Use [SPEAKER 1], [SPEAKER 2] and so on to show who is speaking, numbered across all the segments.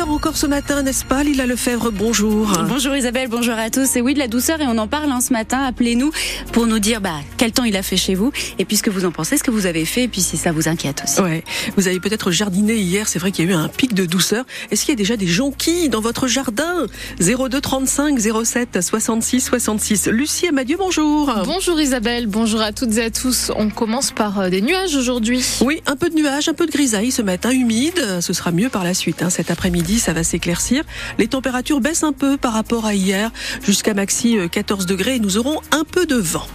[SPEAKER 1] douceur encore ce matin, n'est-ce pas Lila Lefebvre, bonjour.
[SPEAKER 2] Bonjour Isabelle, bonjour à tous. Et oui, de la douceur et on en parle hein, ce matin. Appelez-nous pour nous dire bah, quel temps il a fait chez vous et puis ce que vous en pensez, ce que vous avez fait et puis si ça vous inquiète aussi.
[SPEAKER 1] Ouais, vous avez peut-être jardiné hier, c'est vrai qu'il y a eu un pic de douceur. Est-ce qu'il y a déjà des jonquilles dans votre jardin? 02 35 07 66 66. Lucie Amadieu, bonjour.
[SPEAKER 3] Bonjour Isabelle, bonjour à toutes et à tous. On commence par euh, des nuages aujourd'hui.
[SPEAKER 1] Oui, un peu de nuages, un peu de grisaille ce matin, humide. Ce sera mieux par la suite. Hein. Cet après-midi, ça va s'éclaircir. Les températures baissent un peu par rapport à hier, jusqu'à maxi 14 euh, degrés et nous aurons un peu de vent.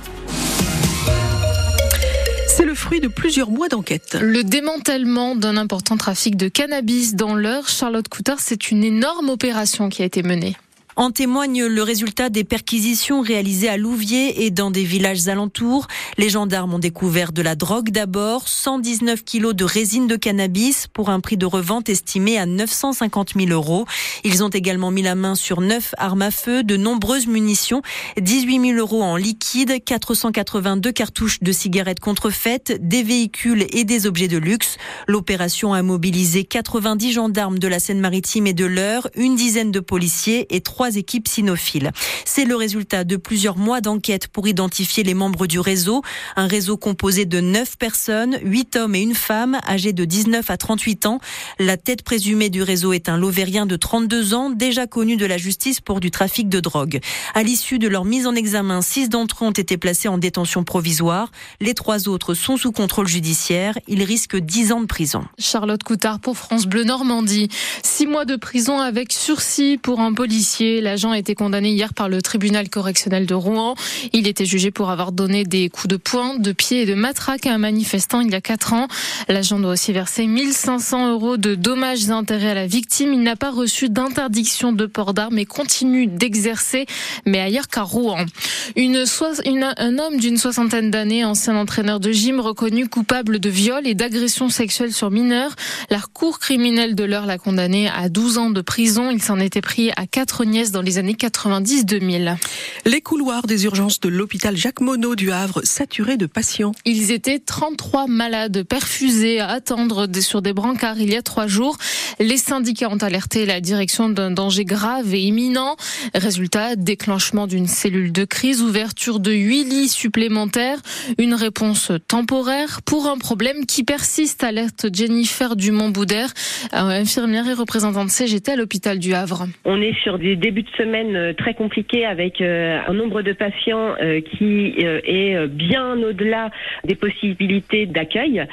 [SPEAKER 1] C'est le fruit de plusieurs mois d'enquête.
[SPEAKER 3] Le démantèlement d'un important trafic de cannabis dans l'heure, Charlotte Coutard, c'est une énorme opération qui a été menée.
[SPEAKER 4] En témoigne le résultat des perquisitions réalisées à Louviers et dans des villages alentours. Les gendarmes ont découvert de la drogue d'abord, 119 kilos de résine de cannabis pour un prix de revente estimé à 950 000 euros. Ils ont également mis la main sur neuf armes à feu, de nombreuses munitions, 18 000 euros en liquide, 482 cartouches de cigarettes contrefaites, des véhicules et des objets de luxe. L'opération a mobilisé 90 gendarmes de la Seine-Maritime et de l'Eure, une dizaine de policiers et trois équipes cynophiles. C'est le résultat de plusieurs mois d'enquête pour identifier les membres du réseau. Un réseau composé de neuf personnes, huit hommes et une femme, âgés de 19 à 38 ans. La tête présumée du réseau est un Lauvérien de 32 ans, déjà connu de la justice pour du trafic de drogue. À l'issue de leur mise en examen, six d'entre eux ont été placés en détention provisoire. Les trois autres sont sous contrôle judiciaire. Ils risquent 10 ans de prison.
[SPEAKER 3] Charlotte Coutard pour France Bleu Normandie. Six mois de prison avec sursis pour un policier L'agent a été condamné hier par le tribunal correctionnel de Rouen. Il était jugé pour avoir donné des coups de poing, de pied et de matraque à un manifestant il y a quatre ans. L'agent doit aussi verser 1500 euros de dommages et intérêts à la victime. Il n'a pas reçu d'interdiction de port d'armes et continue d'exercer, mais ailleurs qu'à Rouen. Un homme d'une soixantaine d'années, ancien entraîneur de gym, reconnu coupable de viol et d'agression sexuelle sur mineurs. La cour criminelle de l'heure l'a condamné à 12 ans de prison. Il s'en était pris à quatre nièces dans les années 90-2000.
[SPEAKER 1] Les couloirs des urgences de l'hôpital Jacques Monod du Havre saturés de patients.
[SPEAKER 3] Ils étaient 33 malades perfusés à attendre sur des brancards il y a trois jours. Les syndicats ont alerté la direction d'un danger grave et imminent. Résultat, déclenchement d'une cellule de crise, ouverture de huit lits supplémentaires, une réponse temporaire pour un problème qui persiste, alerte Jennifer Dumont-Boudère, infirmière et représentante CGT à l'hôpital du Havre.
[SPEAKER 5] On est sur des début de semaine euh, très compliqué avec euh, un nombre de patients euh, qui est bien au-delà des possibilités d'accueil,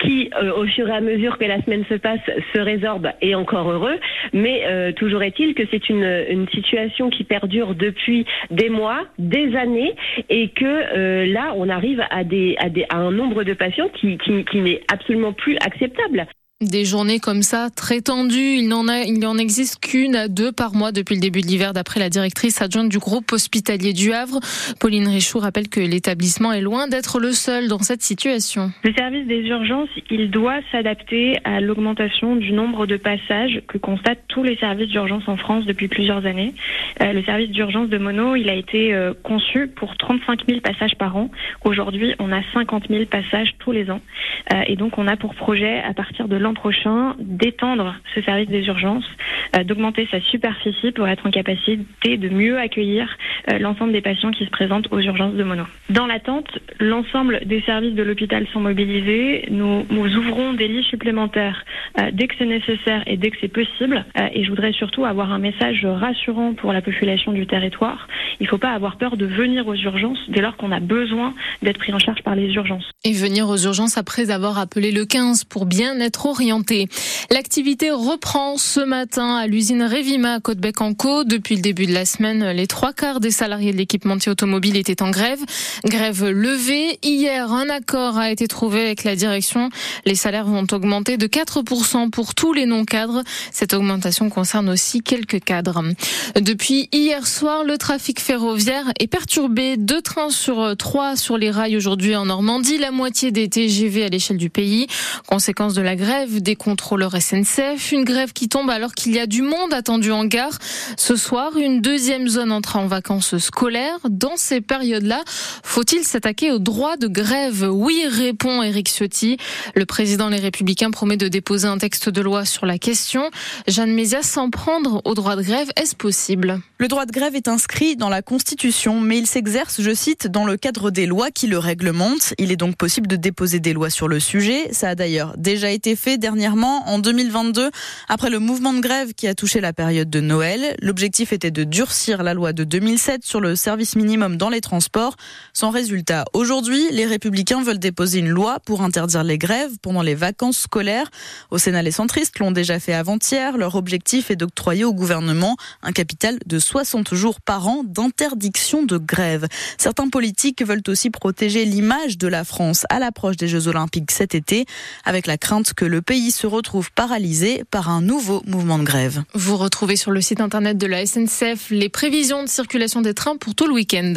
[SPEAKER 5] qui au fur et à mesure que la semaine se passe se résorbe et encore heureux, mais toujours est-il que c'est une, situation qui perdure depuis des mois, des années, et que là on arrive à, un nombre de patients qui n'est absolument plus acceptable.
[SPEAKER 3] Des journées comme ça, très tendues, il n'en a, il n'en existe qu'une à deux par mois depuis le début de l'hiver, d'après la directrice adjointe du groupe hospitalier du Havre. Pauline Richoux rappelle que l'établissement est loin d'être le seul dans cette situation.
[SPEAKER 6] Le service des urgences, il doit s'adapter à l'augmentation du nombre de passages que constatent tous les services d'urgence en France depuis plusieurs années. Euh, le service d'urgence de Mono, il a été euh, conçu pour 35 000 passages par an. Aujourd'hui, on a 50 000 passages tous les ans. Euh, et donc, on a pour projet, à partir de l'an prochain d'étendre ce service des urgences, euh, d'augmenter sa superficie pour être en capacité de mieux accueillir euh, l'ensemble des patients qui se présentent aux urgences de Mono. Dans l'attente, l'ensemble des services de l'hôpital sont mobilisés. Nous, nous, ouvrons des lits supplémentaires euh, dès que c'est nécessaire et dès que c'est possible. et je voudrais surtout avoir un message rassurant pour la population du territoire. Il ne faut pas avoir peur de venir aux urgences dès lors qu'on a besoin d'être pris en charge par les urgences.
[SPEAKER 3] Et venir aux urgences après avoir appelé le 15 pour bien être L'activité reprend ce matin à l'usine Revima à Côte-Bec-en-Caux. Depuis le début de la semaine, les trois quarts des salariés de l'équipementier automobile étaient en grève. Grève levée. Hier, un accord a été trouvé avec la direction. Les salaires vont augmenter de 4% pour tous les non-cadres. Cette augmentation concerne aussi quelques cadres. Depuis hier soir, le trafic ferroviaire est perturbé. Deux trains sur trois sur les rails aujourd'hui en Normandie. La moitié des TGV à l'échelle du pays. Conséquence de la grève grève des contrôleurs SNCF, une grève qui tombe alors qu'il y a du monde attendu en gare. Ce soir, une deuxième zone entre en vacances scolaires. Dans ces périodes-là, faut-il s'attaquer au droit de grève? Oui, répond Éric Ciotti. Le président Les Républicains promet de déposer un texte de loi sur la question. Jeanne Mézias, sans prendre au droit de grève, est-ce possible?
[SPEAKER 7] Le droit de grève est inscrit dans la Constitution, mais il s'exerce, je cite, dans le cadre des lois qui le réglementent. Il est donc possible de déposer des lois sur le sujet. Ça a d'ailleurs déjà été fait dernièrement, en 2022, après le mouvement de grève qui a touché la période de Noël. L'objectif était de durcir la loi de 2007 sur le service minimum dans les transports. Sans résultat, aujourd'hui, les républicains veulent déposer une loi pour interdire les grèves pendant les vacances scolaires. Au Sénat, les centristes l'ont déjà fait avant-hier. Leur objectif est d'octroyer au gouvernement un capital de 60 jours par an d'interdiction de grève. Certains politiques veulent aussi protéger l'image de la France à l'approche des Jeux Olympiques cet été, avec la crainte que le pays se retrouve paralysé par un nouveau mouvement de grève.
[SPEAKER 3] Vous retrouvez sur le site internet de la SNCF les prévisions de circulation des trains pour tout le week-end.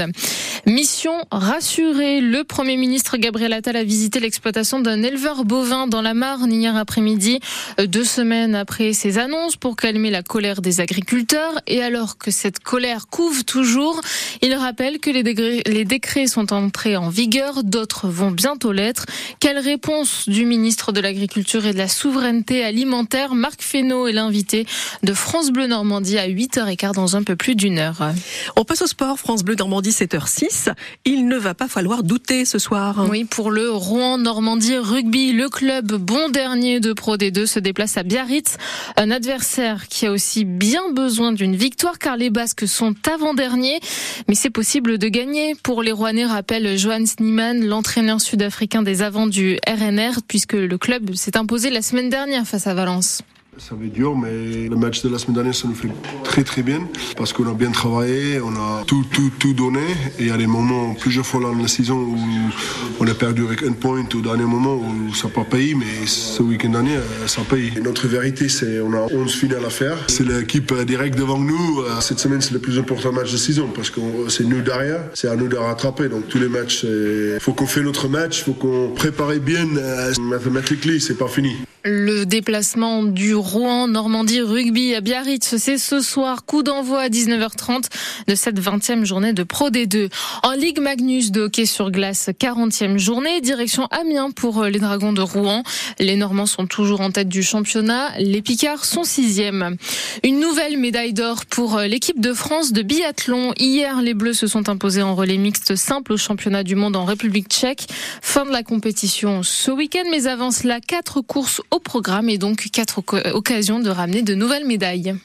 [SPEAKER 3] Mission rassurée, le Premier ministre Gabriel Attal a visité l'exploitation d'un éleveur bovin dans la Marne hier après-midi, deux semaines après ses annonces pour calmer la colère des agriculteurs. Et alors que cette colère couve toujours, il rappelle que les, décrets sont entrés en vigueur, d'autres vont bientôt l'être. Quelle réponse du ministre de l'Agriculture et de la Souveraineté alimentaire Marc Fesneau est l'invité de France Bleu Normandie à 8h15 dans un peu plus d'une heure.
[SPEAKER 1] On passe au sport, France Bleu Normandie 7h06. Il ne va pas falloir douter ce soir.
[SPEAKER 3] Oui, pour le Rouen Normandie Rugby, le club bon dernier de Pro D2 se déplace à Biarritz, un adversaire qui a aussi bien besoin d'une victoire car les Basques sont avant-derniers, mais c'est possible de gagner pour les Rouennais, rappelle Johan Sniemann, l'entraîneur sud-africain des avants du RNR, puisque le club s'est imposé la semaine dernière face à Valence.
[SPEAKER 8] Ça va être dur, mais le match de la semaine dernière, ça nous fait très très bien parce qu'on a bien travaillé, on a tout, tout, tout donné. Et il y a des moments, plusieurs fois dans la saison, où on a perdu avec un point au dernier moment où ça n'a pas payé, mais ce week-end dernier, ça paye. Et notre vérité, c'est on a 11 finales à faire. C'est l'équipe directe devant nous. Cette semaine, c'est le plus important match de saison parce que c'est nous derrière, c'est à nous de rattraper. Donc tous les matchs, il faut qu'on fait notre match, il faut qu'on prépare bien. Mathématiquement, c'est pas fini.
[SPEAKER 3] Le déplacement du Rouen Normandie Rugby à Biarritz, c'est ce soir, coup d'envoi à 19h30 de cette 20e journée de Pro D2. En Ligue Magnus de hockey sur glace, 40e journée, direction Amiens pour les Dragons de Rouen. Les Normands sont toujours en tête du championnat, les Picards sont 6e. Une nouvelle médaille d'or pour l'équipe de France de biathlon. Hier, les Bleus se sont imposés en relais mixte simple au championnat du monde en République tchèque. Fin de la compétition ce week-end, mais avant cela, quatre courses au programme et donc quatre occasions de ramener de nouvelles médailles.